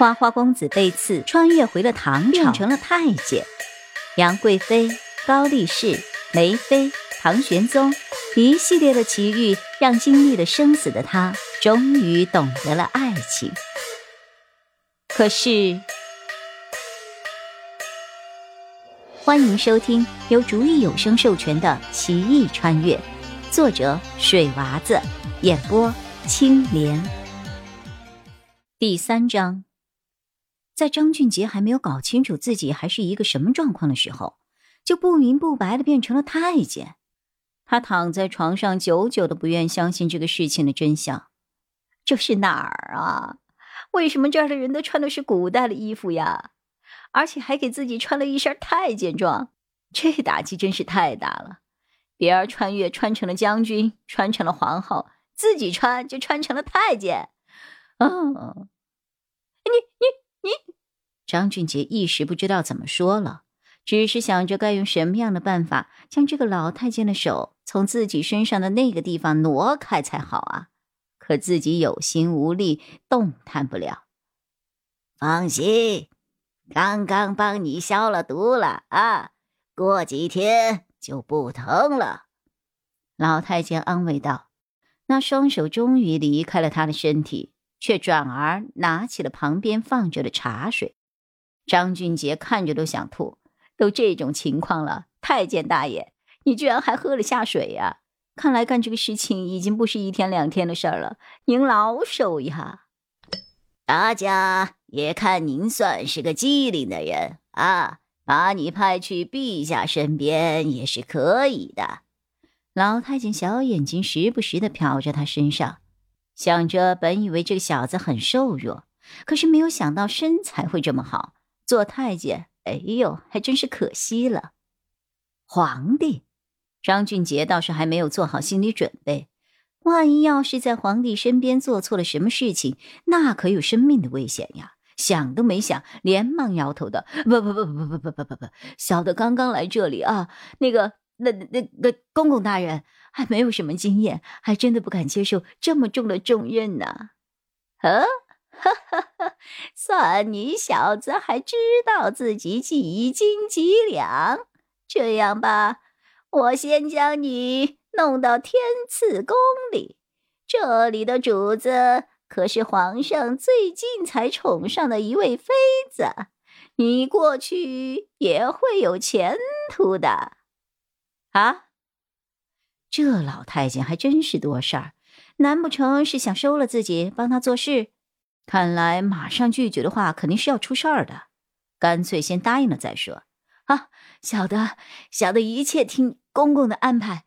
花花公子被刺，穿越回了唐朝，变成了太监。杨贵妃、高力士、梅妃、唐玄宗，一系列的奇遇，让经历了生死的他，终于懂得了爱情。可是，欢迎收听由竹意有声授权的《奇异穿越》，作者水娃子，演播青莲。第三章。在张俊杰还没有搞清楚自己还是一个什么状况的时候，就不明不白的变成了太监。他躺在床上，久久的不愿相信这个事情的真相。这是哪儿啊？为什么这儿的人都穿的是古代的衣服呀？而且还给自己穿了一身太监装，这打击真是太大了。别人穿越穿成了将军，穿成了皇后，自己穿就穿成了太监。嗯，你你。你，张俊杰一时不知道怎么说了，只是想着该用什么样的办法将这个老太监的手从自己身上的那个地方挪开才好啊！可自己有心无力，动弹不了。放心，刚刚帮你消了毒了啊，过几天就不疼了。老太监安慰道，那双手终于离开了他的身体。却转而拿起了旁边放着的茶水，张俊杰看着都想吐。都这种情况了，太监大爷，你居然还喝了下水呀？看来干这个事情已经不是一天两天的事儿了，您老手呀！大家也看您算是个机灵的人啊，把你派去陛下身边也是可以的。老太监小眼睛时不时的瞟着他身上。想着，本以为这个小子很瘦弱，可是没有想到身材会这么好。做太监，哎呦，还真是可惜了。皇帝，张俊杰倒是还没有做好心理准备，万一要是在皇帝身边做错了什么事情，那可有生命的危险呀！想都没想，连忙摇头的：“不不不不不不不不不，小的刚刚来这里啊，那个，那那那公公大人。”还没有什么经验，还真的不敢接受这么重的重任呢。呃，哈哈哈，算你小子还知道自己几斤几两。这样吧，我先将你弄到天赐宫里，这里的主子可是皇上最近才宠上的一位妃子，你过去也会有前途的。啊？这老太监还真是多事儿，难不成是想收了自己帮他做事？看来马上拒绝的话，肯定是要出事儿的。干脆先答应了再说。啊，小的，小的一切听公公的安排。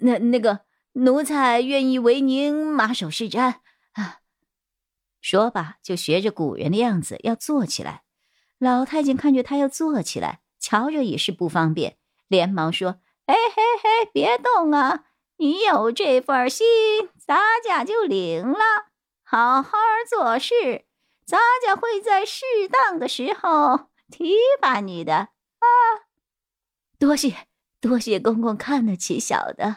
那那个奴才愿意为您马首是瞻。啊，说罢就学着古人的样子要坐起来。老太监看着他要坐起来，瞧着也是不方便，连忙说。嘿嘿嘿，别动啊！你有这份心，咱家就领了。好好做事，咱家会在适当的时候提拔你的啊！多谢多谢公公看得起小的。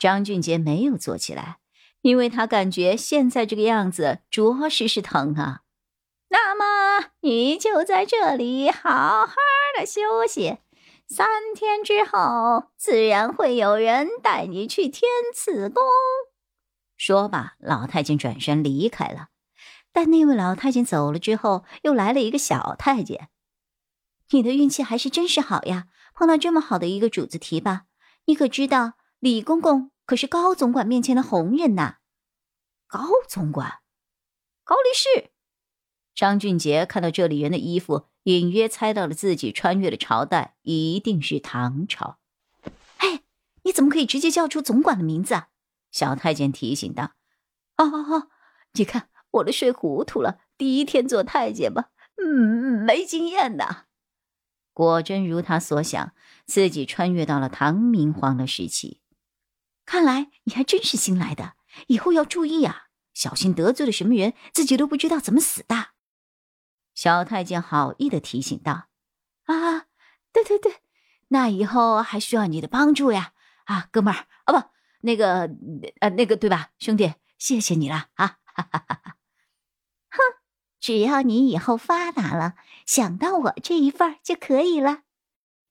张俊杰没有坐起来，因为他感觉现在这个样子着实是疼啊。那么你就在这里好好的休息。三天之后，自然会有人带你去天赐宫。说罢，老太监转身离开了。但那位老太监走了之后，又来了一个小太监。你的运气还是真是好呀，碰到这么好的一个主子提拔。你可知道，李公公可是高总管面前的红人呐。高总管，高力士。张俊杰看到这里人的衣服。隐约猜到了自己穿越的朝代一定是唐朝。哎，你怎么可以直接叫出总管的名字啊？小太监提醒道：“哦哦哦，你看我都睡糊涂了。第一天做太监吧，嗯，没经验的。”果真如他所想，自己穿越到了唐明皇的时期。看来你还真是新来的，以后要注意啊，小心得罪了什么人，自己都不知道怎么死的。小太监好意的提醒道：“啊，对对对，那以后还需要你的帮助呀！啊，哥们儿，啊不，那个，呃，那个，对吧，兄弟，谢谢你了啊！哈哈哈哈！哼，只要你以后发达了，想到我这一份就可以了。”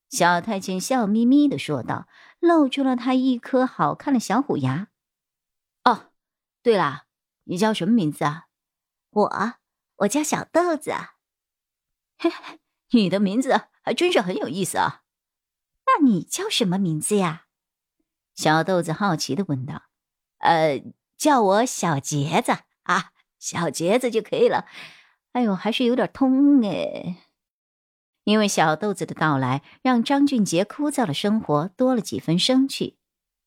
小太监笑眯眯的说道，露出了他一颗好看的小虎牙。“哦，对了，你叫什么名字啊？”“我，我叫小豆子。”“嘿，你的名字还真是很有意思啊。”“那你叫什么名字呀？”小豆子好奇的问道。“呃，叫我小杰子啊，小杰子就可以了。”哎呦，还是有点通哎！因为小豆子的到来，让张俊杰枯燥的生活多了几分生趣。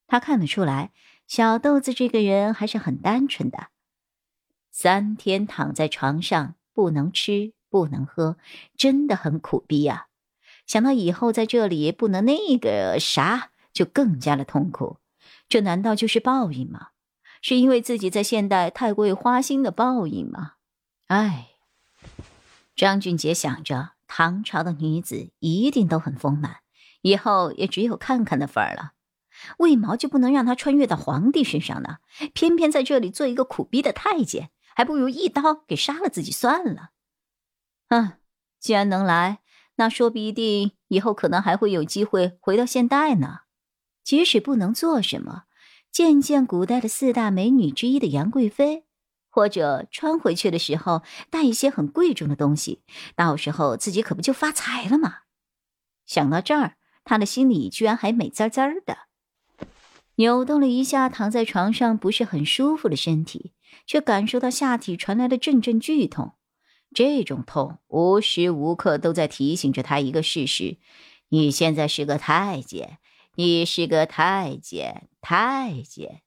他看得出来，小豆子这个人还是很单纯的。三天躺在床上，不能吃，不能喝，真的很苦逼啊！想到以后在这里不能那个啥，就更加的痛苦。这难道就是报应吗？是因为自己在现代太过于花心的报应吗？唉。张俊杰想着，唐朝的女子一定都很丰满，以后也只有看看的份儿了。为毛就不能让他穿越到皇帝身上呢？偏偏在这里做一个苦逼的太监，还不如一刀给杀了自己算了。嗯，既然能来，那说不一定以后可能还会有机会回到现代呢。即使不能做什么，见见古代的四大美女之一的杨贵妃。或者穿回去的时候带一些很贵重的东西，到时候自己可不就发财了吗？想到这儿，他的心里居然还美滋滋的，扭动了一下躺在床上不是很舒服的身体，却感受到下体传来的阵阵剧痛。这种痛无时无刻都在提醒着他一个事实：你现在是个太监，你是个太监，太监。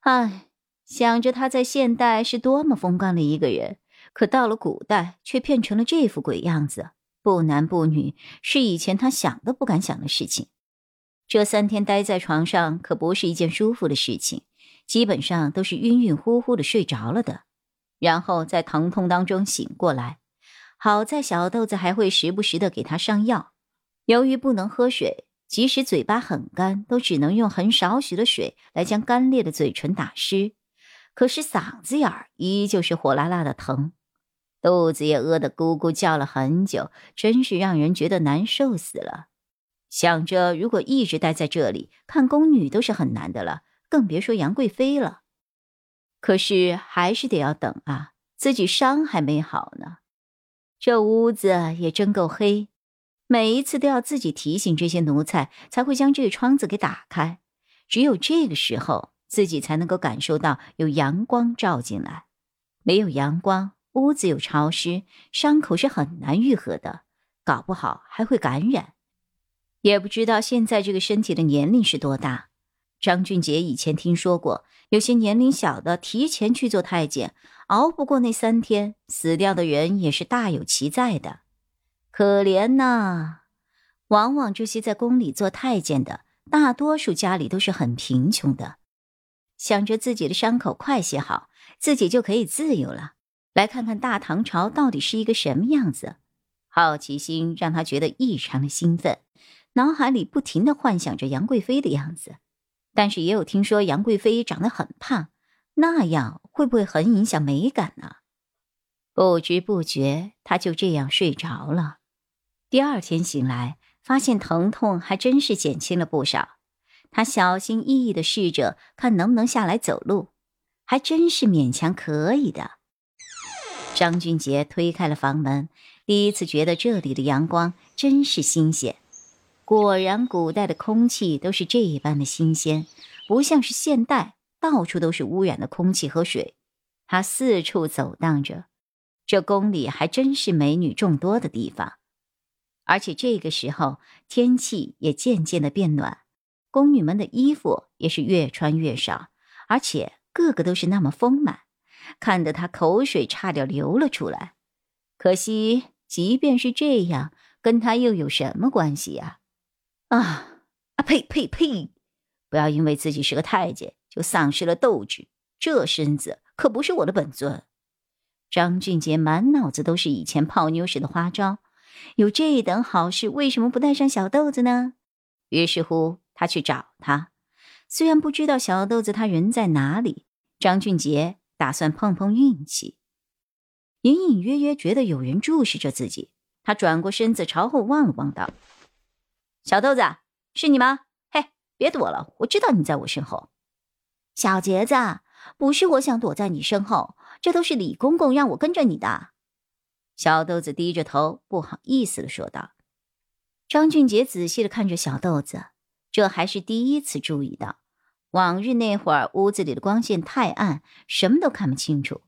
唉。想着他在现代是多么风光的一个人，可到了古代却变成了这副鬼样子，不男不女，是以前他想都不敢想的事情。这三天待在床上可不是一件舒服的事情，基本上都是晕晕乎乎的睡着了的，然后在疼痛当中醒过来。好在小豆子还会时不时的给他上药。由于不能喝水，即使嘴巴很干，都只能用很少许的水来将干裂的嘴唇打湿。可是嗓子眼儿依旧是火辣辣的疼，肚子也饿得咕咕叫了很久，真是让人觉得难受死了。想着如果一直待在这里看宫女都是很难的了，更别说杨贵妃了。可是还是得要等啊，自己伤还没好呢。这屋子也真够黑，每一次都要自己提醒这些奴才，才会将这个窗子给打开。只有这个时候。自己才能够感受到有阳光照进来，没有阳光，屋子又潮湿，伤口是很难愈合的，搞不好还会感染。也不知道现在这个身体的年龄是多大。张俊杰以前听说过，有些年龄小的提前去做太监，熬不过那三天，死掉的人也是大有其在的。可怜呐，往往这些在宫里做太监的，大多数家里都是很贫穷的。想着自己的伤口快些好，自己就可以自由了。来看看大唐朝到底是一个什么样子，好奇心让他觉得异常的兴奋，脑海里不停的幻想着杨贵妃的样子。但是也有听说杨贵妃长得很胖，那样会不会很影响美感呢？不知不觉他就这样睡着了。第二天醒来，发现疼痛还真是减轻了不少。他小心翼翼的试着看能不能下来走路，还真是勉强可以的。张俊杰推开了房门，第一次觉得这里的阳光真是新鲜。果然，古代的空气都是这一般的新鲜，不像是现代到处都是污染的空气和水。他四处走荡着，这宫里还真是美女众多的地方，而且这个时候天气也渐渐的变暖。宫女们的衣服也是越穿越少，而且个个都是那么丰满，看得他口水差点流了出来。可惜，即便是这样，跟他又有什么关系呀？啊啊！呸呸呸！不要因为自己是个太监就丧失了斗志，这身子可不是我的本尊。张俊杰满脑子都是以前泡妞时的花招，有这等好事，为什么不带上小豆子呢？于是乎。他去找他，虽然不知道小豆子他人在哪里，张俊杰打算碰碰运气。隐隐约约觉得有人注视着自己。他转过身子朝后望了望，道：“小豆子，是你吗？嘿，别躲了，我知道你在我身后。”小杰子，不是我想躲在你身后，这都是李公公让我跟着你的。小豆子低着头，不好意思的说道。张俊杰仔细的看着小豆子，这还是第一次注意到，往日那会儿屋子里的光线太暗，什么都看不清楚。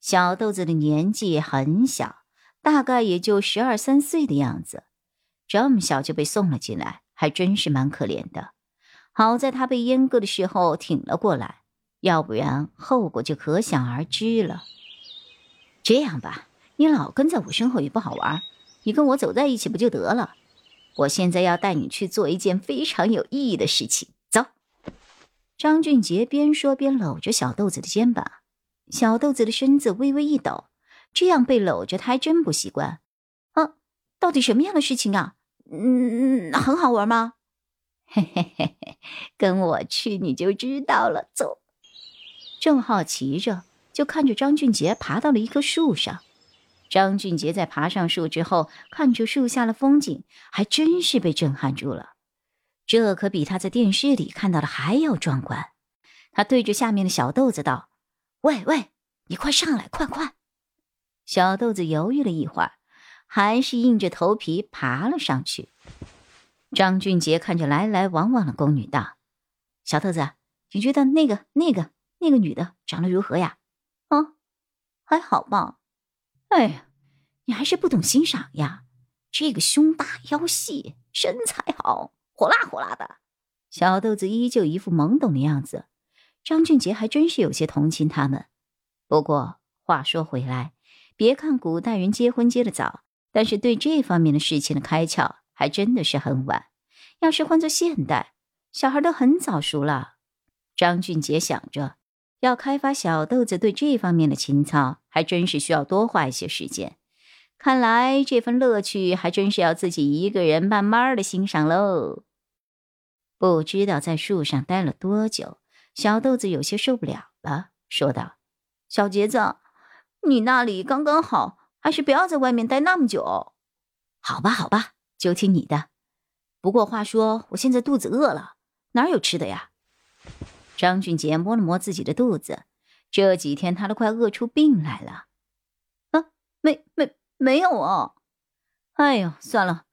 小豆子的年纪很小，大概也就十二三岁的样子，这么小就被送了进来，还真是蛮可怜的。好在他被阉割的时候挺了过来，要不然后果就可想而知了。这样吧，你老跟在我身后也不好玩，你跟我走在一起不就得了？我现在要带你去做一件非常有意义的事情，走。张俊杰边说边搂着小豆子的肩膀，小豆子的身子微微一抖，这样被搂着他还真不习惯。啊，到底什么样的事情啊？嗯，很好玩吗？嘿嘿嘿嘿，跟我去你就知道了。走。正好骑着，就看着张俊杰爬到了一棵树上。张俊杰在爬上树之后，看着树下的风景，还真是被震撼住了。这可比他在电视里看到的还要壮观。他对着下面的小豆子道：“喂喂，你快上来，快快！”小豆子犹豫了一会儿，还是硬着头皮爬了上去。张俊杰看着来来往往的宫女道：“小豆子，你觉得那个、那个、那个女的长得如何呀？啊，还好吧。哎呀，你还是不懂欣赏呀！这个胸大腰细，身材好，火辣火辣的。”小豆子依旧一副懵懂的样子。张俊杰还真是有些同情他们。不过话说回来，别看古代人结婚结得早，但是对这方面的事情的开窍。还真的是很晚。要是换做现代，小孩都很早熟了。张俊杰想着，要开发小豆子对这方面的情操，还真是需要多花一些时间。看来这份乐趣还真是要自己一个人慢慢的欣赏喽。不知道在树上待了多久，小豆子有些受不了了，说道：“小杰子，你那里刚刚好，还是不要在外面待那么久。”好吧，好吧。就听你的。不过话说，我现在肚子饿了，哪有吃的呀？张俊杰摸了摸自己的肚子，这几天他都快饿出病来了。啊，没没没有啊！哎呦，算了，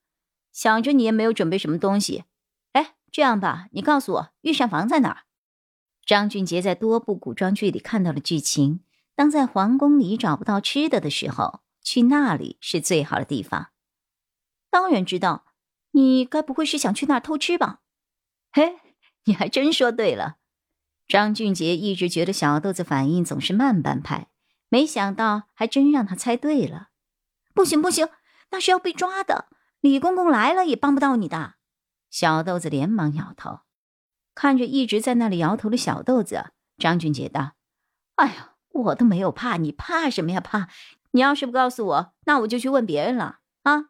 想着你也没有准备什么东西。哎，这样吧，你告诉我御膳房在哪儿？张俊杰在多部古装剧里看到了剧情，当在皇宫里找不到吃的的时候，去那里是最好的地方。当然知道，你该不会是想去那儿偷吃吧？嘿，你还真说对了。张俊杰一直觉得小豆子反应总是慢半拍，没想到还真让他猜对了。不行不行，那是要被抓的。李公公来了也帮不到你的。小豆子连忙摇头，看着一直在那里摇头的小豆子，张俊杰道：“哎呀，我都没有怕，你怕什么呀？怕？你要是不告诉我，那我就去问别人了啊。”